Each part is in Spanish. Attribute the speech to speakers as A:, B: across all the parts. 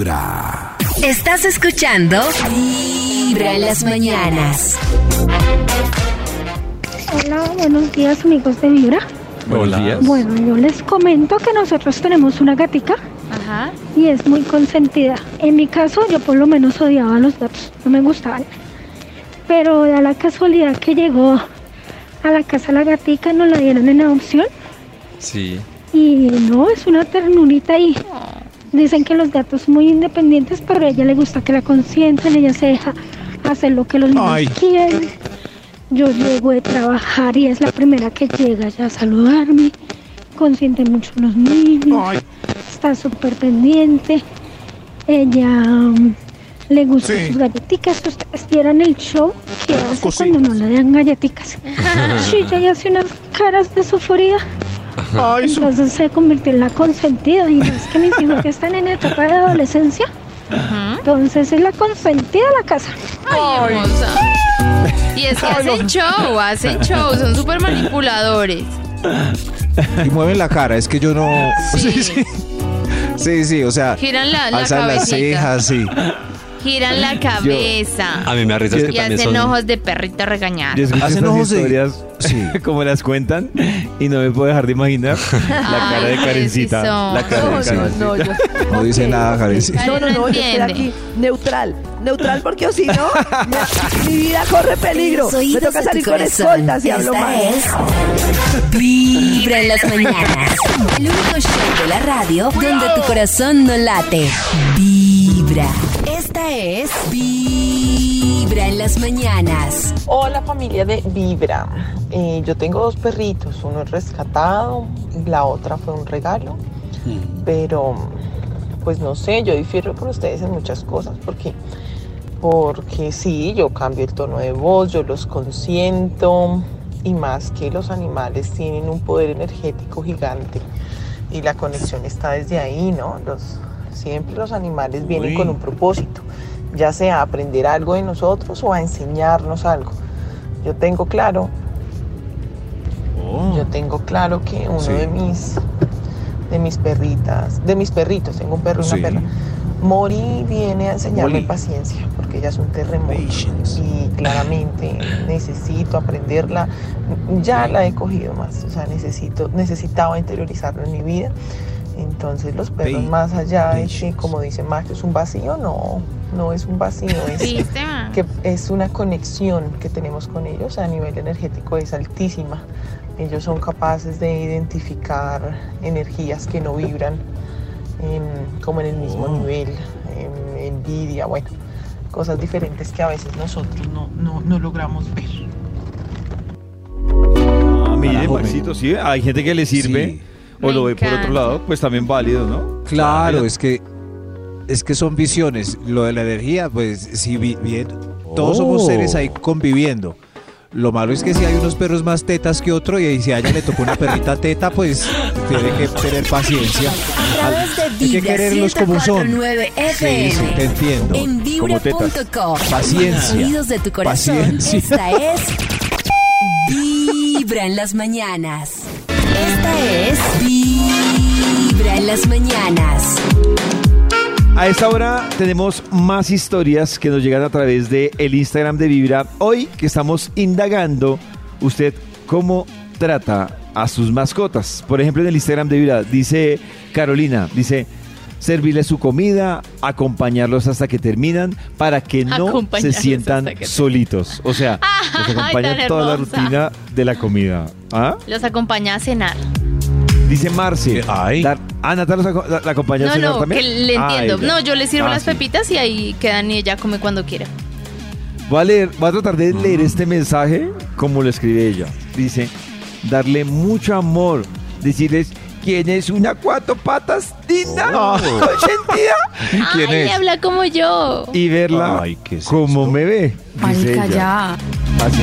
A: Vibra.
B: Estás escuchando Vibra en las mañanas.
C: Hola, buenos días amigos de Vibra.
D: Buenos días.
C: Bueno, yo les comento que nosotros tenemos una gatica
E: Ajá.
C: y es muy consentida. En mi caso, yo por lo menos odiaba a los gatos, no me gustaban. Pero da la casualidad que llegó a la casa la gatica, nos la dieron en adopción
D: Sí.
C: y no, es una ternurita y dicen que los gatos son muy independientes, pero a ella le gusta que la consientan, ella se deja hacer lo que los niños quieren. Yo llego de trabajar y es la primera que llega ya a saludarme, consiente mucho a los niños, está súper pendiente, ella mm, le gustan sus galletitas, ustedes vieran el show que hace cuando no le dan galletitas. Sí, ella hace unas caras de Entonces se convirtió en la consentida y es que mis hijos ya están en etapa de adolescencia. Entonces es la consentida de la casa.
E: Ay, hermosa. Y es que hacen show, hacen show, son súper manipuladores.
F: Y mueven la cara, es que yo no.
E: Sí.
F: Sí, sí. Sí, sí, o sea.
E: Giran la, la
F: alzan las cejas, sí.
E: Giran la cabeza.
D: A mí me arriesga que
E: y
D: también
E: hacen
D: son...
E: ojos de perrito regañado.
F: Hacen ojos de- Sí.
G: como las cuentan y no me puedo dejar de imaginar la cara de Karencita. La cara
H: No,
G: de
H: no,
G: Karencita.
H: no, yo
F: No dice nada, Karen. sí.
H: No, no, no, yo estoy aquí neutral. Neutral porque o si no, me- mi vida corre peligro.
B: Los
H: Me
B: oídos
H: toca
B: de tu
H: salir con
B: corazón.
H: escoltas y hablo
B: Esta
H: mal.
B: es Vibra en las mañanas. El único show de la radio donde tu corazón no late. Vibra. Esta es Vibra en las mañanas.
I: Hola familia de Vibra. Eh, yo tengo dos perritos, uno es rescatado, la otra fue un regalo, pero pues no sé, yo difiero con ustedes en muchas cosas porque porque sí, yo cambio el tono de voz, yo los consiento y más que los animales tienen un poder energético gigante y la conexión está desde ahí, ¿no? Los, siempre los animales vienen con un propósito, ya sea a aprender algo de nosotros o a enseñarnos algo. Yo tengo claro, yo tengo claro que uno
F: Sí.
I: de mis de mis perritas, de mis perritos, tengo un perro y una
F: Sí.
I: perra. Mori viene a enseñarme
F: Molly.
I: paciencia, porque ella es un terremoto
F: Patience.
I: y claramente necesito aprenderla. Ya la he cogido más, o sea, necesito, necesitaba interiorizarlo en mi vida. Entonces los perros, más allá de que,
F: patience.
I: como dice Max, es un vacío, no, no es un vacío, es que es una conexión que tenemos con ellos a nivel energético es altísima. Ellos son capaces de identificar energías que no vibran como en el mismo nivel, em, envidia, bueno, cosas diferentes que a veces nosotros no, no, no logramos ver.
G: Ah, mire, Maxito, sí, hay gente que le sirve
F: Sí.
G: O
E: Me
G: lo ve por otro lado, pues también válido, ¿no?
F: Claro, es que es que son visiones. Lo de la energía, pues sí, vi- bien. Todos somos
G: Oh.
F: seres ahí conviviendo. Lo malo es que si hay unos perros más tetas que otro y si a ella le tocó una perrita teta, pues tiene que tener paciencia.
B: A través de
F: Hay que
B: Vibra
F: quererlos como son.
B: 104.9
F: Sí,
B: FM.
F: sí, te entiendo.
B: En vibra.com.
F: Paciencia.
B: Oídos de tu corazón.
F: Paciencia.
B: Esta es Vibra en las mañanas. Esta es Vibra en las mañanas.
G: A esta hora tenemos más historias que nos llegan a través de el Instagram de Vibra. Hoy que estamos indagando, usted cómo trata a sus mascotas. Por ejemplo, en el Instagram de Vibra dice Carolina, dice servirles su comida, acompañarlos hasta que terminan para que no se sientan solitos. O sea, los
E: Ay,
G: acompañan
E: tan
G: toda la rutina de la comida. ¿Ah?
E: Los acompaña a cenar.
G: Dice Marce.
F: Ay.
G: dar- ah, Natalia la, la- la acompaña a
E: No,
G: cenar
E: no,
G: también.
E: que le entiendo. no, yo le sirvo
G: Ah,
E: las
G: sí.
E: pepitas y ahí quedan y ella come cuando quiera.
G: Voy a leer, voy a tratar de leer este mensaje como lo escribe ella. Dice, darle mucho amor, decirles quién es una cuatro patas linda, consentida,
F: ¿Quién
E: Ay,
F: es?
E: habla como yo.
G: y verla
F: Ay, ¿qué es
G: como
F: esto?
G: me ve. dice
E: Marica,
G: ella.
E: ya.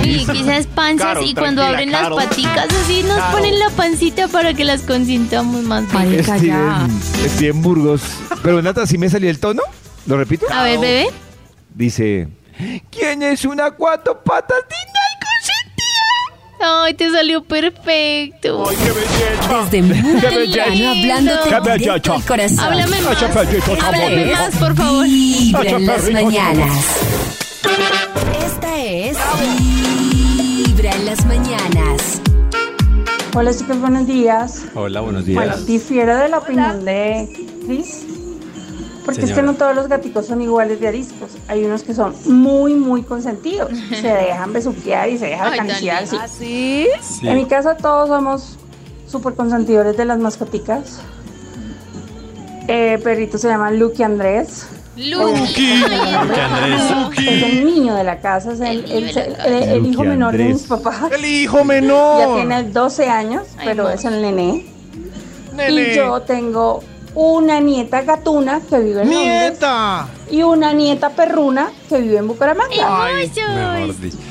E: Y quizás panzas y cuando abren las paticas así nos ponen la pancita para que las consintamos más bien.
G: Steven, Steven Burgos. Pero Nata, ¿sí me salió el tono? ¿Lo repito?
E: A ver, bebé.
G: Dice, ¿quién es una cuatro patas linda?
E: Ay, te salió perfecto.
B: Desde muy temprano hablándote directo al corazón.
E: Háblame más. Háblame más, por favor.
B: Vibra en las mañanas. Esta es Vibra en las mañanas.
A: Hola chicos, buenos días.
D: Hola, buenos
A: Bueno,
D: días.
A: difiero de la opinión de Chris, porque es que no todos los gaticos son iguales de ariscos. Hay unos que son muy, muy consentidos. Se dejan besuquear y se dejan acariciar.
E: lindo.
A: sí.
D: Sí.
A: En mi caso todos somos súper consentidores de las mascoticas. Eh, perrito se llama Lucky Andrés.
E: Lucky.
A: Es el niño de la casa, es el, el- el- el- el hijo menor de
G: Andrés.
A: mis papás.
F: El hijo
A: Ya
F: menor.
A: tiene 12 años, pero es el nené. Y yo tengo una nieta gatuna que vive en Londres
F: ¡Nieta!
A: y una nieta perruna que vive en Bucaramanga.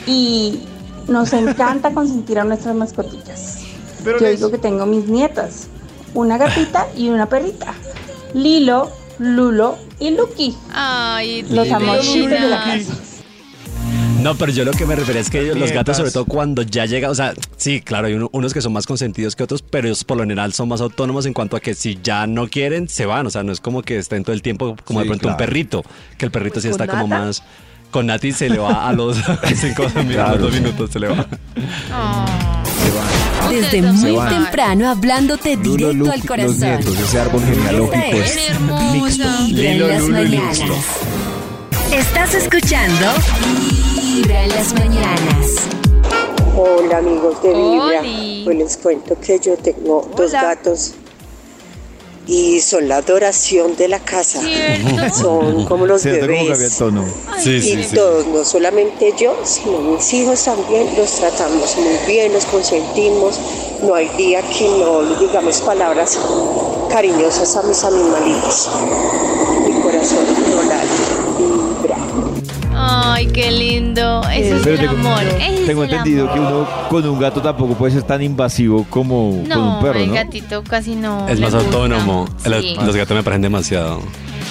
A: Y nos encanta consentir a nuestras mascotillas.
F: Pero
A: Yo
F: les-
A: digo que tengo mis nietas, una gatita y una perrita. Lilo, Lulo y Lucky.
E: Ay,
A: Los amorcitos de la casa.
J: No, pero yo lo que me refiero es que los gatos, sobre todo cuando ya llega, o sea, sí, claro, hay uno- unos que son más consentidos que otros, pero ellos por lo general son más autónomos en cuanto a que si ya no quieren, se van. O sea, no es como que estén todo el tiempo como de pronto un perrito, que el perrito sí
H: Pues
J: está como más. Con Nati se le va a los cinco minutos,
G: Claro.
J: dos minutos se le va.
B: Desde
E: Ustedes son
B: muy temprano hablándote
F: Lulo,
B: directo al
F: los
B: corazón.
F: nietos, ese árbol genealógico es.
B: Vibra en
J: Lilo. Luxlo.
B: Estás escuchando Vibra en las mañanas.
K: Hola amigos de Vibra,
E: Oli.
K: pues les cuento que yo tengo dos gatos y son la adoración de la casa.
E: ¿Cierto?
K: Son como los
G: ¿Cierto
K: bebés.
G: tono?
J: Sí,
K: Y
J: sí, sí.
K: todos, no solamente yo, sino mis hijos también, los tratamos muy bien, los consentimos. No hay día que no les digamos palabras cariñosas a mis animalitos. Mi corazón.
E: Ay, qué lindo. Eso es el
G: tengo,
E: amor. Ese es
G: tengo
E: el
G: entendido
E: amor.
G: que uno con un gato tampoco puede ser tan invasivo como con un perro,
E: el
G: ¿no?
E: gatito casi no.
J: Es más
E: gusta.
J: autónomo. Los,
E: Sí.
J: los gatos me parecen demasiado.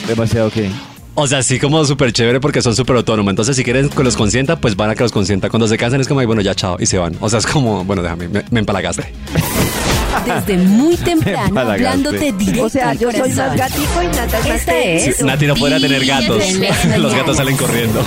G: Demasiado que.
J: O sea, sí como súper chévere porque son súper autónomos. Entonces, si quieren que los consienta, pues van a que los consienta. Cuando se cansan es como, "Ay, bueno, ya chao, y se van. O sea, es como, bueno, déjame, me, me empalagaste.
B: Desde muy temprano hablándote directo
H: O sea, yo soy más gatico y Nata es más
B: Esta es
J: Nati no podrá tener gatos. Los gatos salen corriendo.